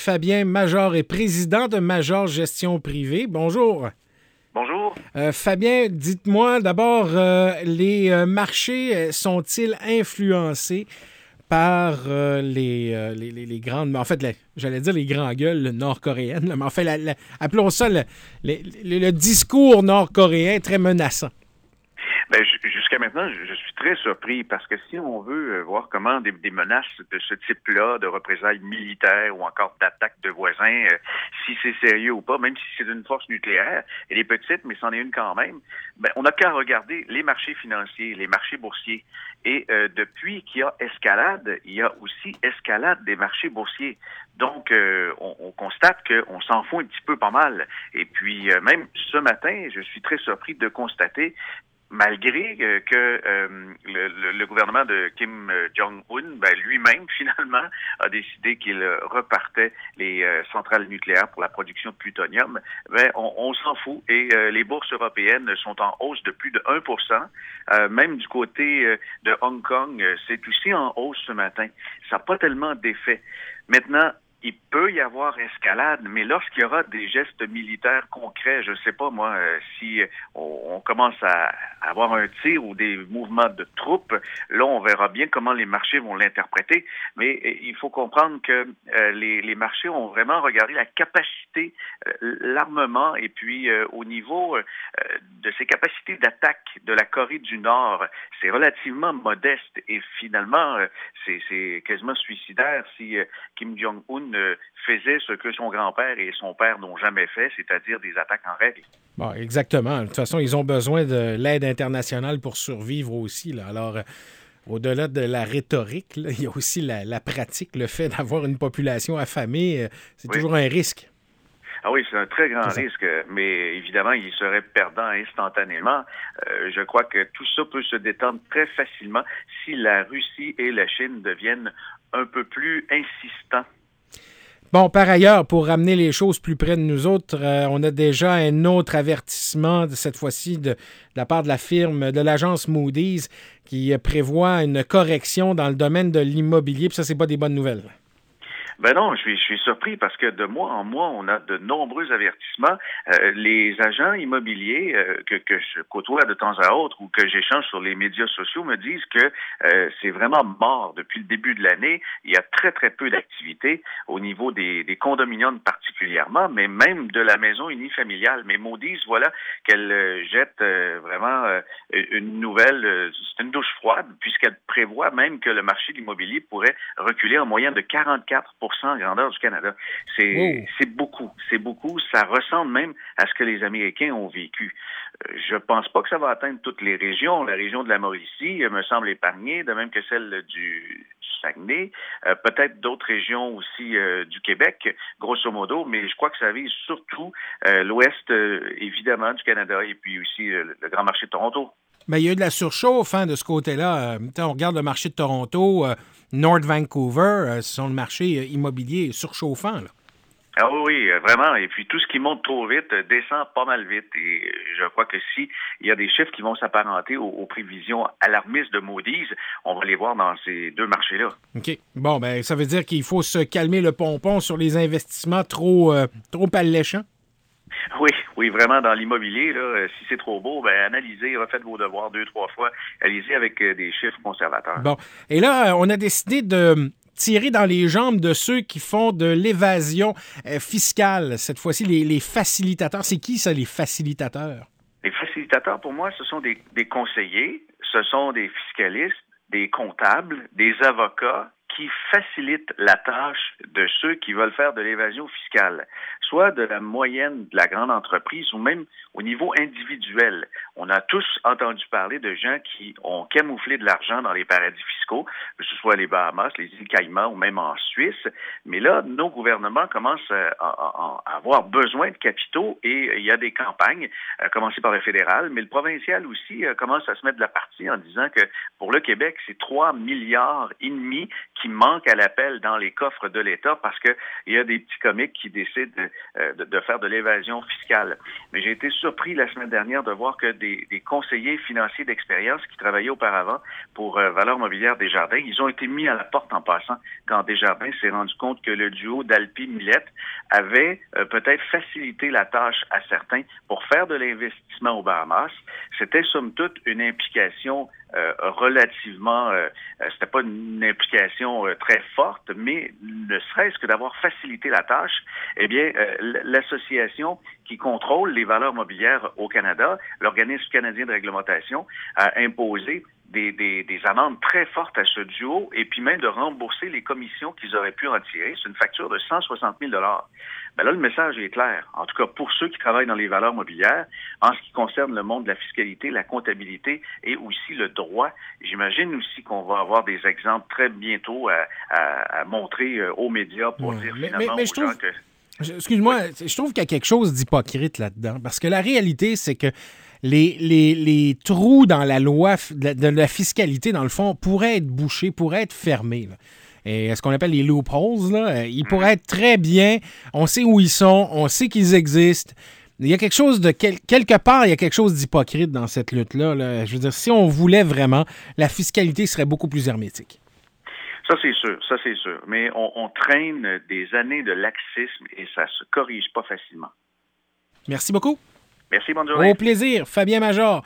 Fabien Major est président de Major Gestion Privée. Bonjour. Bonjour. Euh, Fabien, dites-moi d'abord, euh, les euh, marchés sont-ils influencés par les, les, grandes, en fait, j'allais dire les grands gueules nord-coréennes, mais en fait, appelons ça le discours nord-coréen très menaçant. Ben, jusqu'à maintenant, je, suis très surpris parce que si on veut euh, voir comment des, menaces de ce type-là, de représailles militaires ou encore d'attaques de voisins, euh, si c'est sérieux ou pas, même si c'est une force nucléaire, elle est petite, mais c'en est une quand même, ben, on n'a qu'à regarder les marchés financiers, les marchés boursiers. Et euh, depuis qu'il y a escalade, il y a aussi escalade des marchés boursiers. Donc, on, on, constate qu'on s'en fout un petit peu pas mal. Et puis, même ce matin, je suis très surpris de constater malgré que euh, le, le, gouvernement de Kim Jong-un, ben, lui-même, finalement, a décidé qu'il repartait les euh, centrales nucléaires pour la production de plutonium, ben, on, on s'en fout. Et euh, les bourses européennes sont en hausse de plus de 1 Même du côté de Hong Kong, c'est aussi en hausse ce matin. Ça n'a pas tellement d'effet. Maintenant, il peut y avoir escalade, mais lorsqu'il y aura des gestes militaires concrets, je ne sais pas moi, euh, si on, commence à avoir un tir ou des mouvements de troupes, là on verra bien comment les marchés vont l'interpréter. Mais euh, il faut comprendre que euh, les, les, marchés ont vraiment regardé la capacité, l'armement et puis au niveau de ces capacités d'attaque de la Corée du Nord, c'est relativement modeste et finalement c'est quasiment suicidaire si Kim Jong-un faisait ce que son grand-père et son père n'ont jamais fait, c'est-à-dire des attaques en règle. Bon, exactement. De toute façon, ils ont besoin de l'aide internationale pour survivre aussi. Là. Alors, euh, au-delà de la rhétorique, il y a aussi la, pratique, le fait d'avoir une population affamée, euh, c'est toujours un risque. Ah oui, c'est un très grand risque, mais évidemment, il serait perdant instantanément. Euh, je crois que tout ça peut se détendre très facilement si la Russie et la Chine deviennent un peu plus insistants Bon, par ailleurs, pour ramener les choses plus près de nous autres, euh, on a déjà un autre avertissement, cette fois-ci de, la part de la firme, de l'agence Moody's, qui prévoit une correction dans le domaine de l'immobilier. Puis ça, c'est pas des bonnes nouvelles. Ben non, je suis, je suis surpris parce que de mois en mois, on a de nombreux avertissements. Euh, les agents immobiliers euh, que, que je côtoie de temps à autre ou que j'échange sur les médias sociaux me disent que euh, c'est vraiment mort depuis le début de l'année. Il y a très, très peu d'activité au niveau des, des condominiums particulièrement, mais même de la maison unifamiliale. Mais Maudise, voilà qu'elle jette vraiment une nouvelle, c'est une douche froide, puisqu'elle prévoit même que le marché de l'immobilier pourrait reculer en moyenne de 44 grandeur du Canada. C'est beaucoup, c'est beaucoup. Ça ressemble même à ce que les Américains ont vécu. Euh, je pense pas que ça va atteindre toutes les régions. La région de la Mauricie me semble épargnée, de même que celle du, Saguenay, euh, peut-être d'autres régions aussi euh, du Québec, grosso modo, mais je crois que ça vise surtout l'ouest, évidemment, du Canada et puis aussi le grand marché de Toronto. Mais il y a eu de la surchauffe hein, de ce côté-là. on regarde le marché de Toronto. North Vancouver, euh, sont le marché euh, immobilier surchauffant. Là. Ah oui, euh, vraiment. Et puis tout ce qui monte trop vite descend pas mal vite. Et je crois que si il y a des chiffres qui vont s'apparenter aux, prévisions alarmistes de Moody's, on va les voir dans ces deux marchés-là. OK. Bon, ben ça veut dire qu'il faut se calmer le pompon sur les investissements trop, trop alléchants? Oui, oui, vraiment dans l'immobilier, là, euh, si c'est trop beau, ben analysez, refaites vos devoirs deux, trois fois, allez-y avec euh, des chiffres conservateurs. Bon. Et là, euh, on a décidé de tirer dans les jambes de ceux qui font de l'évasion fiscale. Cette fois-ci, les, facilitateurs. C'est qui ça, les facilitateurs? Les facilitateurs, pour moi, ce sont des, des conseillers, ce sont des fiscalistes, des comptables, des avocats qui facilitent la tâche de ceux qui veulent faire de l'évasion fiscale, soit de la moyenne de la grande entreprise ou même au niveau individuel. On a tous entendu parler de gens qui ont camouflé de l'argent dans les paradis fiscaux, que ce soit les Bahamas, les îles Caïmans ou même en Suisse. Mais là, nos gouvernements commencent à, avoir besoin de capitaux et il y a des campagnes, à commencer par le fédéral, mais le provincial aussi euh, commence à se mettre de la partie en disant que pour le Québec, c'est 3 milliards et demi qui manquent à l'appel dans les coffres de l'État parce qu'il y a des petits comiques qui décident de, de, de faire de l'évasion fiscale. Mais j'ai été surpris la semaine dernière de voir que des, des conseillers financiers d'expérience qui travaillaient auparavant pour euh, Valeur Mobilière Desjardins, ils ont été mis à la porte en passant quand Desjardins s'est rendu compte que le duo d'Alpi-Millette avait euh, peut-être facilité la tâche à certains pour faire de l'investissement au Bahamas. C'était somme toute une implication euh, relativement, euh, euh, c'était pas une implication très forte, mais ne serait-ce que d'avoir facilité la tâche, eh bien, l'association qui contrôle les valeurs mobilières au Canada, l'organisme canadien de réglementation, a imposé des, des, des, amendes très fortes à ce duo et puis même de rembourser les commissions qu'ils auraient pu en tirer. C'est une facture de 160 000 ben là, le message est clair. En tout cas, pour ceux qui travaillent dans les valeurs mobilières, en ce qui concerne le monde de la fiscalité, la comptabilité et aussi le droit, j'imagine aussi qu'on va avoir des exemples très bientôt à, à, montrer euh, aux médias pour dire finalement aux gens que... Excuse-moi, je trouve qu'il y a quelque chose d'hypocrite là-dedans. Parce que la réalité, c'est que les, les, les, trous dans la loi de la, fiscalité, dans le fond, pourraient être bouchés, pourraient être fermés. Et ce qu'on appelle les loopholes, là, euh, ils pourraient être très bien. On sait où ils sont, on sait qu'ils existent. Il y a quelque chose de quelque part, il y a quelque chose d'hypocrite dans cette lutte-là. Je veux dire, si on voulait vraiment, la fiscalité serait beaucoup plus hermétique. Ça, c'est sûr, ça, c'est sûr. Mais on, on, traîne des années de laxisme et ça se corrige pas facilement. Merci beaucoup. Merci, bonne journée. Au plaisir. Fabien Major,